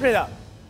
是的，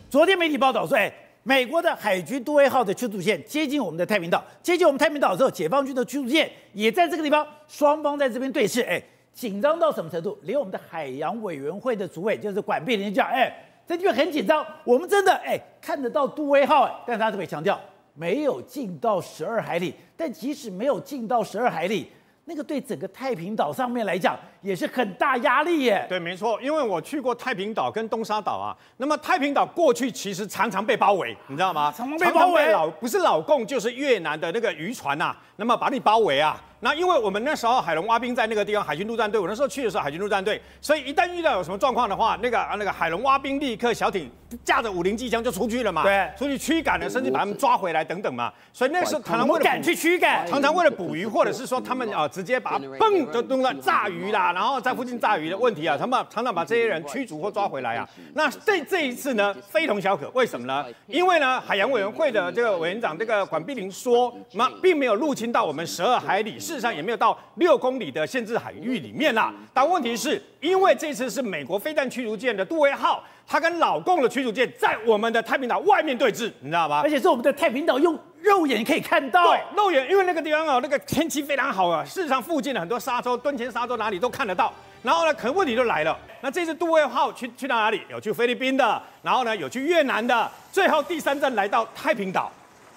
昨天媒体报道说，哎，美国的海军杜威号的驱逐舰接近我们的太平岛，接近我们太平岛之后，解放军的驱逐舰也在这个地方，双方在这边对峙，哎，紧张到什么程度？连我们的海洋委员会的主委就是管碧玲讲，哎，这地方很紧张，我们真的哎看得到杜威号，哎，但是他特别强调没有进到十二海里，但即使没有进到十二海里。那个对整个太平岛上面来讲也是很大压力耶。对，没错，因为我去过太平岛跟东沙岛啊。那么太平岛过去其实常常被包围，你知道吗？常常被包围，老不是老共就是越南的那个渔船呐、啊，那么把你包围啊。那因为我们那时候海龙挖兵在那个地方，海军陆战队，我那时候去的时候海军陆战队，所以一旦遇到有什么状况的话，那个啊那个海龙挖兵立刻小艇架着五零机枪就出去了嘛，对，出去驱赶了，甚至把他们抓回来等等嘛。所以那时候常常为了赶去驱赶，常常为了捕鱼，或者是说他们啊直接把嘣就弄到炸鱼啦，然后在附近炸鱼的问题啊，他们常常把这些人驱逐或抓回来啊。那这这一次呢，非同小可，为什么呢？因为呢，海洋委员会的这个委员长这个管碧玲说，那并没有入侵到我们十二海里，事实上也没有到。六公里的限制海域里面啦，但问题是因为这次是美国飞弹驱逐舰的杜威号，它跟老共的驱逐舰在我们的太平岛外面对峙，你知道吗？而且是我们的太平岛用肉眼可以看到，对，肉眼，因为那个地方哦，那个天气非常好啊，事实上附近的很多沙洲、敦前沙洲哪里都看得到。然后呢，可能问题就来了，那这次杜威号去去到哪里？有去菲律宾的，然后呢有去越南的，最后第三站来到太平岛。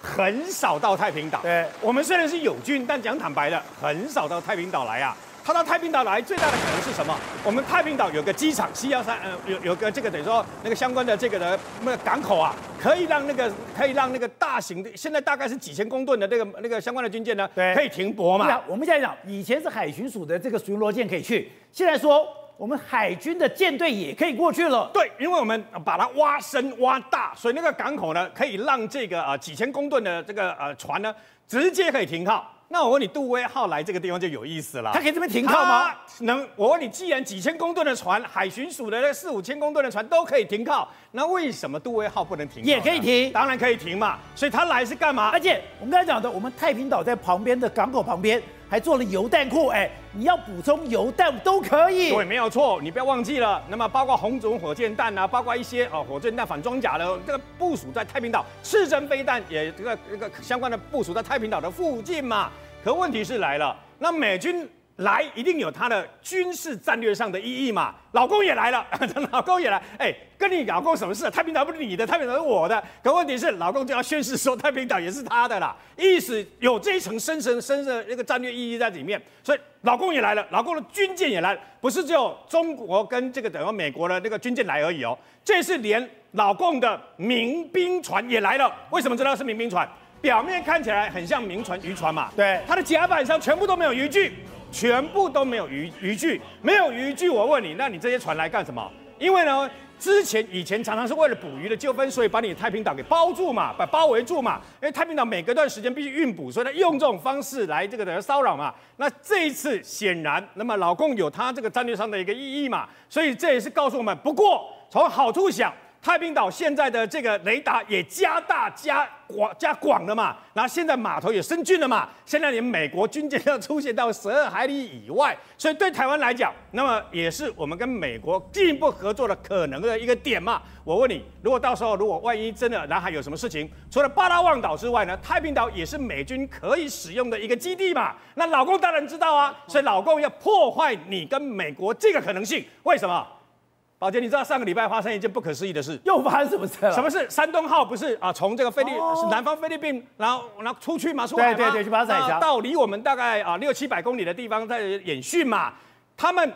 很少到太平岛。对，我们虽然是友军，但讲坦白的，很少到太平岛来啊。他到太平岛来最大的可能是什么？我们太平岛有个机场，C 幺三，呃，有有个这个等于说那个相关的这个的那个港口啊，可以让那个可以让那个大型的，现在大概是几千公吨的那个那个相关的军舰呢，对，可以停泊嘛。我们现在讲，以前是海巡署的这个巡逻舰可以去，现在说。我们海军的舰队也可以过去了。对，因为我们把它挖深挖大，所以那个港口呢，可以让这个呃几千公吨的这个呃船呢，直接可以停靠。那我问你，杜威号来这个地方就有意思了。他可以这边停靠吗？能。我问你，既然几千公吨的船，海巡署的那四五千公吨的船都可以停靠，那为什么杜威号不能停靠？也可以停，当然可以停嘛。所以他来是干嘛？而且我们刚才讲的，我们太平岛在旁边的港口旁边。还做了油弹库，哎，你要补充油弹都可以。对，没有错，你不要忘记了。那么包括红种火箭弹啊，包括一些哦火箭弹反装甲的这个部署在太平岛，刺针飞弹也这个这个相关的部署在太平岛的附近嘛。可问题是来了，那美军。来一定有他的军事战略上的意义嘛？老公也来了，老公也来，哎，跟你老公什么事？太平岛不是你的，太平岛是我的。可问题是，老公就要宣誓说太平岛也是他的啦，意思有这一层深深深的那个战略意义在里面。所以老公也来了，老公的军舰也来了，不是只有中国跟这个等于美国的那个军舰来而已哦，这是连老公的民兵船也来了。为什么知道是民兵船？表面看起来很像民船渔船嘛，对，它的甲板上全部都没有渔具。全部都没有渔渔具，没有渔具。我问你，那你这些船来干什么？因为呢，之前以前常常是为了捕鱼的纠纷，所以把你太平岛给包住嘛，把包围住嘛。因为太平岛每隔段时间必须运补，所以他用这种方式来这个的骚扰嘛。那这一次显然，那么老共有他这个战略上的一个意义嘛，所以这也是告诉我们。不过从好处想。太平岛现在的这个雷达也加大加广加广了嘛，然后现在码头也升级了嘛，现在连美国军舰要出现到十二海里以外，所以对台湾来讲，那么也是我们跟美国进一步合作的可能的一个点嘛。我问你，如果到时候如果万一真的南海有什么事情，除了巴拉望岛之外呢，太平岛也是美军可以使用的一个基地嘛？那老公当然知道啊，所以老公要破坏你跟美国这个可能性，为什么？宝杰，你知道上个礼拜发生一件不可思议的事？又发生什么事了？什么事？山东号不是啊，从这个菲律南方菲律宾，然后然后出去嘛，出海对对对，去巴士海峡，到离我们大概啊六七百公里的地方在演训嘛。他们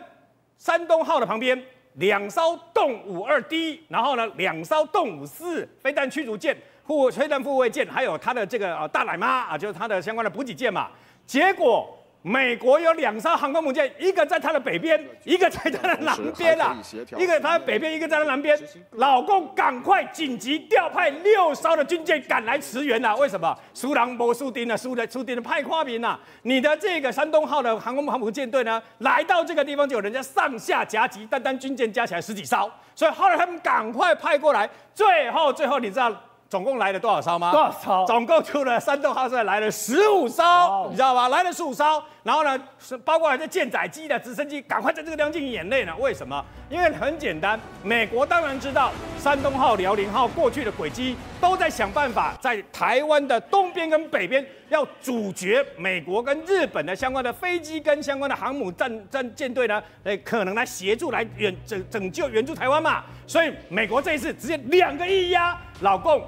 山东号的旁边两艘动五二 D，然后呢两艘动五四飞弹驱逐舰、护飞弹护卫舰，还有他的这个啊大奶妈啊，就是他的相关的补给舰嘛。结果。美国有两艘航空母舰，一个在它的北边，一个在它的南边啊。一个它的北边，一个在它南边。老共赶快紧急调派六艘的军舰赶来驰援呐、啊？为什么？输人没输阵啊，苏的苏丁的派花兵啊。你的这个山东号的航空母舰队呢，来到这个地方就有人家上下夹击，单单军舰加起来十几艘，所以后来他们赶快派过来，最后最后你知道？总共来了多少艘吗？多少艘？总共出了山东号是来了十五艘，你知道吗？来了十五艘，然后呢，是包括还在舰载机的直升机，赶快在这个地方进行演练呢？为什么？因为很简单，美国当然知道山东号、辽宁号过去的轨迹，都在想办法在台湾的东边跟北边要阻绝美国跟日本的相关的飞机跟相关的航母战战舰队呢，呃，可能来协助来援拯拯救援助台湾嘛。所以美国这一次直接两个一压，老共。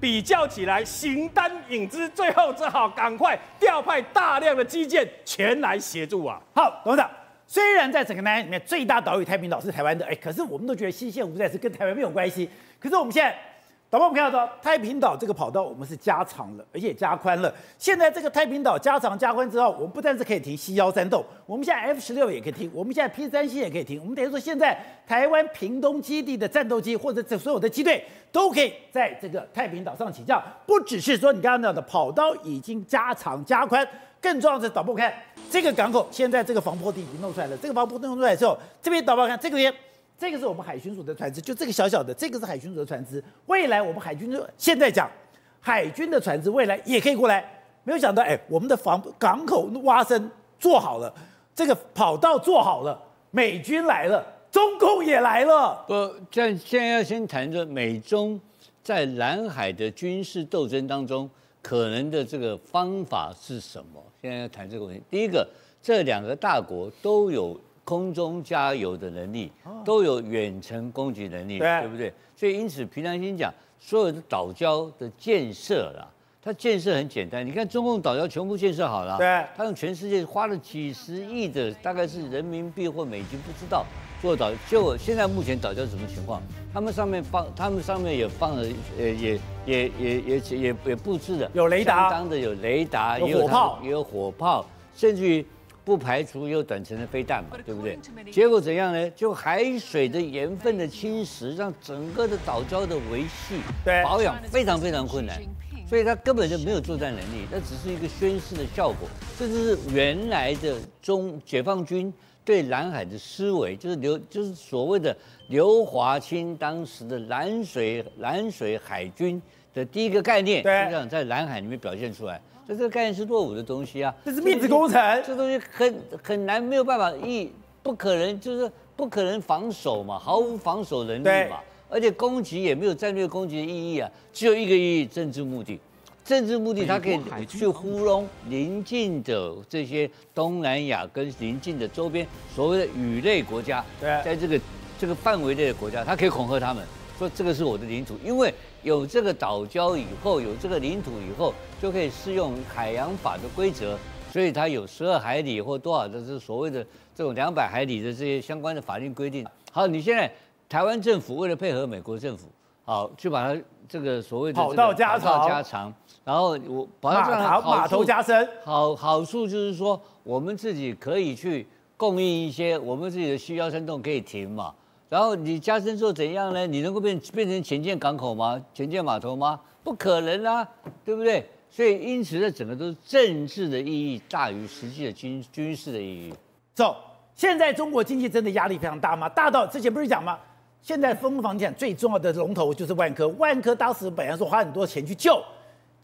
比较起来，形单影只，最后只好赶快调派大量的基建前来协助啊！好，董事长，虽然在整个南海里面最大岛屿太平岛是台湾的，哎，可是我们都觉得西线无在，是跟台湾没有关系。可是我们现在。导播，我们看到太平岛这个跑道，我们是加长了，而且加宽了。现在这个太平岛加长加宽之后，我们不但是可以停 C 幺三洞，我们现在 F 十六也可以停，我们现在 P 三 C 也可以停。我们等于说，现在台湾屏东基地的战斗机或者这所有的机队都可以在这个太平岛上起降。不只是说你刚刚讲的跑道已经加长加宽，更重要的是，导播看这个港口，现在这个防波堤已经弄出来了。这个防波堤弄出来之后，这边导播看这个边。这个是我们海巡署的船只，就这个小小的，这个是海巡署的船只。未来我们海军就现在讲，海军的船只未来也可以过来。没有想到，哎，我们的防港口挖深做好了，这个跑道做好了，美军来了，中共也来了。不，现现在要先谈着美中在南海的军事斗争当中可能的这个方法是什么？现在要谈这个问题。第一个，这两个大国都有。空中加油的能力，都有远程攻击能力，对，不对？所以因此，平常心讲，所有的岛礁的建设啦，它建设很简单。你看中共岛礁全部建设好了，对，他用全世界花了几十亿的，大概是人民币或美金，不知道做岛。就现在目前岛礁什么情况？他们上面放，他们上面也放了，呃，也也也也也也布置了有雷达，相当的有雷达，有火炮，也有火炮，甚至于。不排除有短程的飞弹嘛，对不对？结果怎样呢？就海水的盐分的侵蚀，让整个的岛礁的维系、保养非常非常困难，所以它根本就没有作战能力，那只是一个宣示的效果。这就是原来的中解放军对南海的思维，就是刘，就是所谓的刘华清当时的蓝水蓝水海军的第一个概念，就这样在南海里面表现出来。这这个概念是落伍的东西啊！这是面子工程，这东西很很难，没有办法一不可能，就是不可能防守嘛，毫无防守能力嘛，而且攻击也没有战略攻击的意义啊，只有一个意义，政治目的。政治目的，它可以去糊弄邻近的这些东南亚跟邻近的周边所谓的鱼类国家，在这个这个范围内的国家，它可以恐吓他们。说这个是我的领土，因为有这个岛礁以后，有这个领土以后，就可以适用海洋法的规则，所以它有十二海里或多少的这所谓的这种两百海里的这些相关的法律规定。好，你现在台湾政府为了配合美国政府，好，去把它这个所谓的跑道加长，加长，然后我把它码头码头加深，好好处就是说我们自己可以去供应一些，我们自己的 C 幺三洞可以停嘛。然后你加深之后怎样呢？你能够变变成前舰港口吗？前舰码头吗？不可能啊，对不对？所以因此，这整个都是政治的意义大于实际的军军事的意义。走，现在中国经济真的压力非常大吗？大到之前不是讲吗？现在分房地产最重要的龙头就是万科，万科当时本来说花很多钱去救。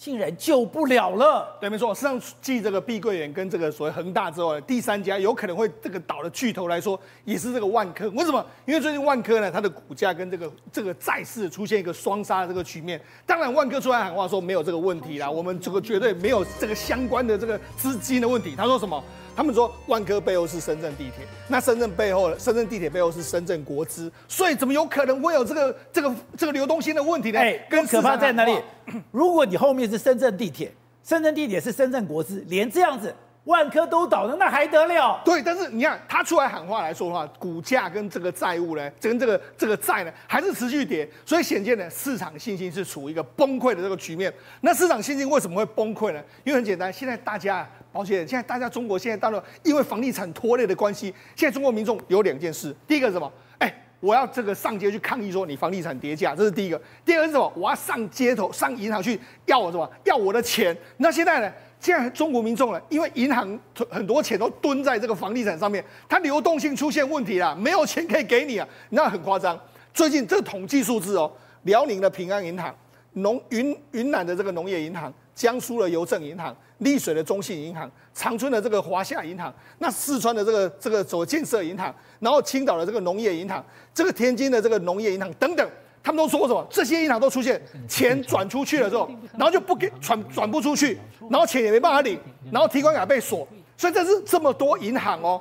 竟然救不了了。对，没错。实际上，继这个碧桂园跟这个所谓恒大之后，第三家有可能会这个倒的巨头来说，也是这个万科。为什么？因为最近万科呢，它的股价跟这个这个债市出现一个双杀的这个局面。当然，万科出来喊话说没有这个问题啦，我们这个绝对没有这个相关的这个资金的问题。他说什么？他们说万科背后是深圳地铁，那深圳背后，深圳地铁背后是深圳国资，所以怎么有可能会有这个这个这个流动性的问题呢？哎，更可怕在哪里？如果你后面是深圳地铁，深圳地铁是深圳国资，连这样子万科都倒了，那还得了？对，但是你看他出来喊话来说的话，股价跟这个债务呢，跟这个这个债呢，还是持续跌，所以显见呢，市场信心是处于一个崩溃的这个局面。那市场信心为什么会崩溃呢？因为很简单，现在大家。而且现在大家中国现在到了，因为房地产拖累的关系，现在中国民众有两件事。第一个是什么？哎，我要这个上街去抗议，说你房地产跌价，这是第一个。第二个是什么？我要上街头、上银行去要我什么？要我的钱。那现在呢？现在中国民众呢？因为银行很多钱都蹲在这个房地产上面，它流动性出现问题了，没有钱可以给你啊，那很夸张。最近这个统计数字哦，辽宁的平安银行、农云云南的这个农业银行。江苏的邮政银行、丽水的中信银行、长春的这个华夏银行，那四川的这个这个走建设银行，然后青岛的这个农业银行，这个天津的这个农业银行等等，他们都说过什么？这些银行都出现钱转出去了之后，然后就不给转转不出去，然后钱也没办法领，然后提款卡被锁，所以这是这么多银行哦，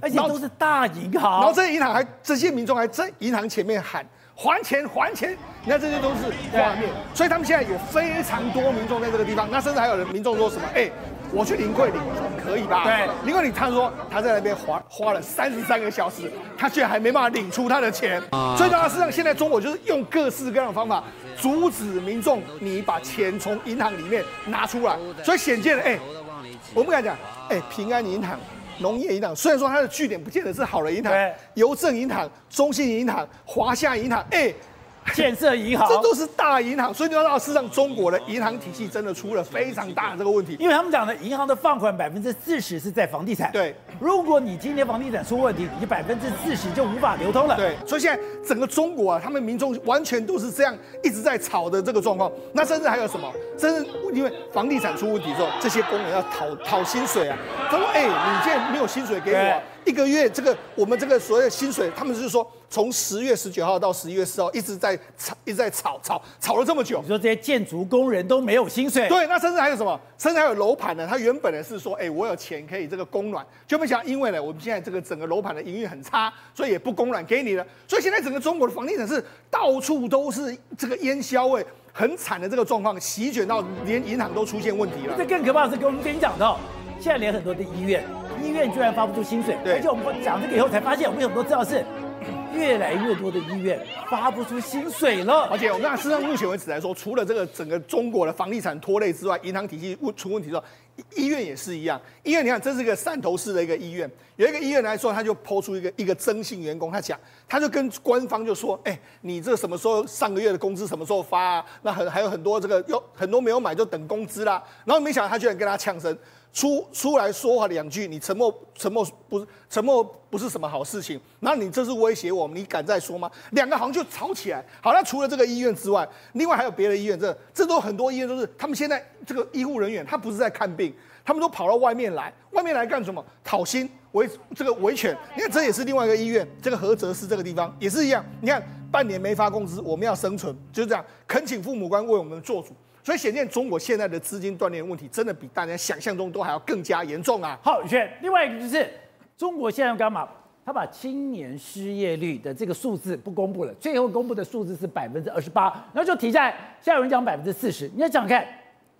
而且都是大银行，然后这些银行还这些民众还在银行前面喊。还钱还钱，你看这些都是画面，所以他们现在有非常多民众在这个地方，那甚至还有人民众说什么？哎，我去临柜领可以吧？对，临柜领，他说他在那边花花了三十三个小时，他居然还没办法领出他的钱。所以呢，事实上现在中国就是用各式各样的方法阻止民众你把钱从银行里面拿出来。所以显见了，哎，我不敢讲，哎，平安银行。农业银行虽然说它的据点不见得是好的银行，邮政银行、中信银行、华夏银行，哎、欸。建设银行，这都是大银行，所以你要知道，事实上中国的银行体系真的出了非常大的这个问题。因为他们讲的银行的放款百分之四十是在房地产。对，如果你今年房地产出问题，你百分之四十就无法流通了。对，所以现在整个中国啊，他们民众完全都是这样一直在炒的这个状况。那甚至还有什么？甚至因为房地产出问题之后，这些工人要讨讨薪水啊。他说：“哎，你现在没有薪水给我啊。”一个月这个我们这个所谓的薪水，他们就是说从十月十九号到十一月四号一直在吵，一直在吵吵吵了这么久。你说这些建筑工人都没有薪水？对，那甚至还有什么？甚至还有楼盘呢？他原本呢是说，哎，我有钱可以这个供暖，就没想因为呢我们现在这个整个楼盘的营运很差，所以也不供暖给你了。所以现在整个中国的房地产是到处都是这个烟硝味，很惨的这个状况，席卷到连银行都出现问题了。这更可怕的是，跟我们跟你讲到，现在连很多的医院。医院居然发不出薪水，对，而且我们讲这个以后才发现，我们很多知道是越来越多的医院发不出薪水了。而且我们看，事实上目前为止来说，除了这个整个中国的房地产拖累之外，银行体系出问题之后，医院也是一样。医院你看，这是一个汕头市的一个医院，有一个医院来说，他就抛出一个一个征信员工，他讲，他就跟官方就说，哎，你这个什么时候上个月的工资什么时候发啊？那很还有很多这个有很多没有买就等工资啦。然后没想到他居然跟他呛声。出出来说话两句，你沉默，沉默不是沉默不是什么好事情。那你这是威胁我们，你敢再说吗？两个好像就吵起来。好，那除了这个医院之外，另外还有别的医院，这这都很多医院都是他们现在这个医护人员，他不是在看病，他们都跑到外面来，外面来干什么？讨薪维这个维权。你看这也是另外一个医院，这个菏泽市这个地方也是一样。你看半年没发工资，我们要生存，就是这样，恳请父母官为我们做主。所以显见中国现在的资金断裂问题，真的比大家想象中都还要更加严重啊！好，宇轩，另外一个就是中国现在要干嘛？他把青年失业率的这个数字不公布了，最后公布的数字是百分之二十八，然后就提在，现在有人讲百分之四十。你要想看，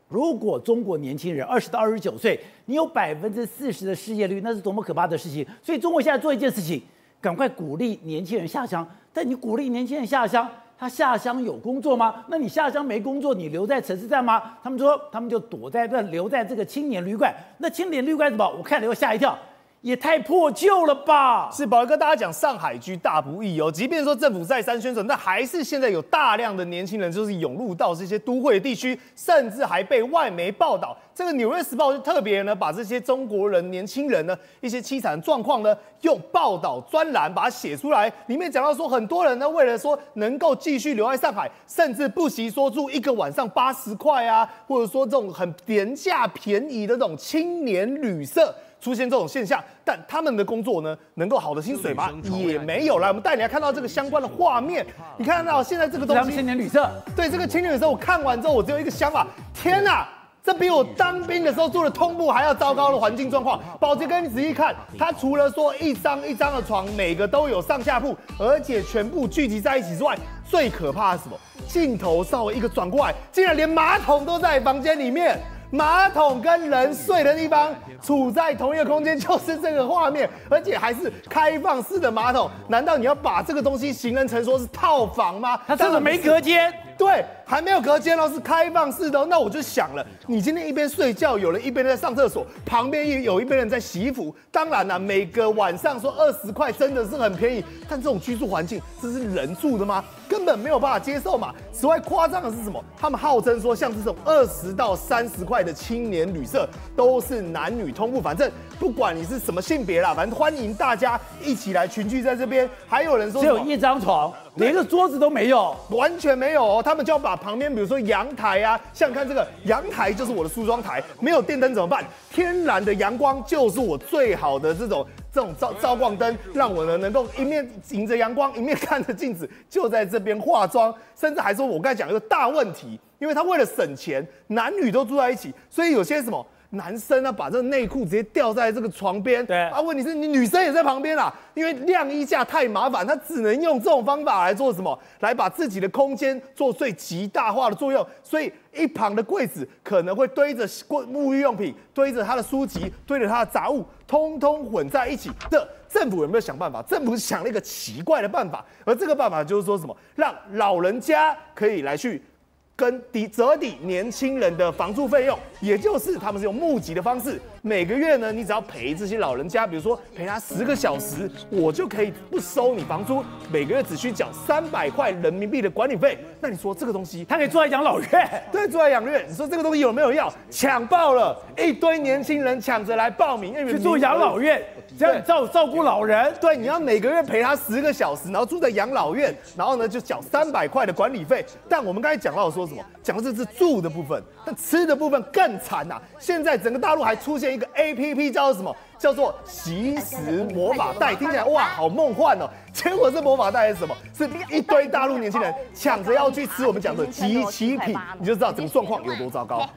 如果中国年轻人二十到二十九岁，你有百分之四十的失业率，那是多么可怕的事情！所以中国现在做一件事情，赶快鼓励年轻人下乡。但你鼓励年轻人下乡。他下乡有工作吗？那你下乡没工作，你留在城市站吗？他们说，他们就躲在这，留在这个青年旅馆。那青年旅馆怎么？我看了又吓一跳。也太破旧了吧！是宝哥，大家讲上海居大不易哦。即便说政府再三宣传，但还是现在有大量的年轻人就是涌入到这些都会地区，甚至还被外媒报道。这个《纽约时报》就特别呢，把这些中国人年轻人呢一些凄惨状况呢，用报道专栏把它写出来。里面讲到说，很多人呢为了说能够继续留在上海，甚至不惜说住一个晚上八十块啊，或者说这种很廉价便宜的这种青年旅社。出现这种现象，但他们的工作呢，能够好的薪水吗？也没有。来，我们带你来看到这个相关的画面。你看到现在这个东西，青年旅社。对，这个青年旅社，我看完之后，我只有一个想法：天哪，这比我当兵的时候住的通铺还要糟糕的环境状况。宝杰哥，你仔细看，它除了说一张一张的床，每个都有上下铺，而且全部聚集在一起之外，最可怕的是什么？镜头稍微一个转过来，竟然连马桶都在房间里面。马桶跟人睡的地方处在同一个空间，就是这个画面，而且还是开放式的马桶。难道你要把这个东西形容成说是套房吗？它这个没隔间。对，还没有隔间哦，是开放式的哦。那我就想了，你今天一边睡觉，有人一边在上厕所，旁边也有一边人在洗衣服。当然了，每个晚上说二十块真的是很便宜，但这种居住环境，这是人住的吗？根本没有办法接受嘛。此外，夸张的是什么？他们号称说，像这种二十到三十块的青年旅社，都是男女通铺，反正不管你是什么性别啦，反正欢迎大家一起来群聚在这边。还有人说只有一张床，连个桌子都没有，完全没有哦。他们就要把旁边，比如说阳台啊，像看这个阳台就是我的梳妆台，没有电灯怎么办？天然的阳光就是我最好的这种这种照照光灯，让我呢能够一面迎着阳光，一面看着镜子，就在这边化妆，甚至还说我刚才讲一个大问题，因为他为了省钱，男女都住在一起，所以有些什么。男生呢，把这个内裤直接吊在这个床边。对啊，问题是你女生也在旁边啦，因为晾衣架太麻烦，他只能用这种方法来做什么？来把自己的空间做最极大化的作用。所以一旁的柜子可能会堆着沐浴用品，堆着他的书籍，堆着他的杂物，通通混在一起的。政府有没有想办法？政府想了一个奇怪的办法，而这个办法就是说什么？让老人家可以来去。跟抵折抵年轻人的房租费用，也就是他们是用募集的方式，每个月呢，你只要陪这些老人家，比如说陪他十个小时，我就可以不收你房租，每个月只需缴三百块人民币的管理费。那你说这个东西，他可以住在养老院？对，住在养老院。你说这个东西有没有要？抢爆了，一堆年轻人抢着来报名，去住养老院，这样照照顾老人。对，你要每个月陪他十个小时，然后住在养老院，然后呢就缴三百块的管理费。但我们刚才讲到说什么。讲的这是住的部分，但吃的部分更惨呐！现在整个大陆还出现一个 APP，叫做什么？叫做惜食魔法袋，听起来哇，好梦幻哦！结果这魔法袋是什么？是一堆大陆年轻人抢着要去吃我们讲的集齐品，你就知道整个状况有多糟糕。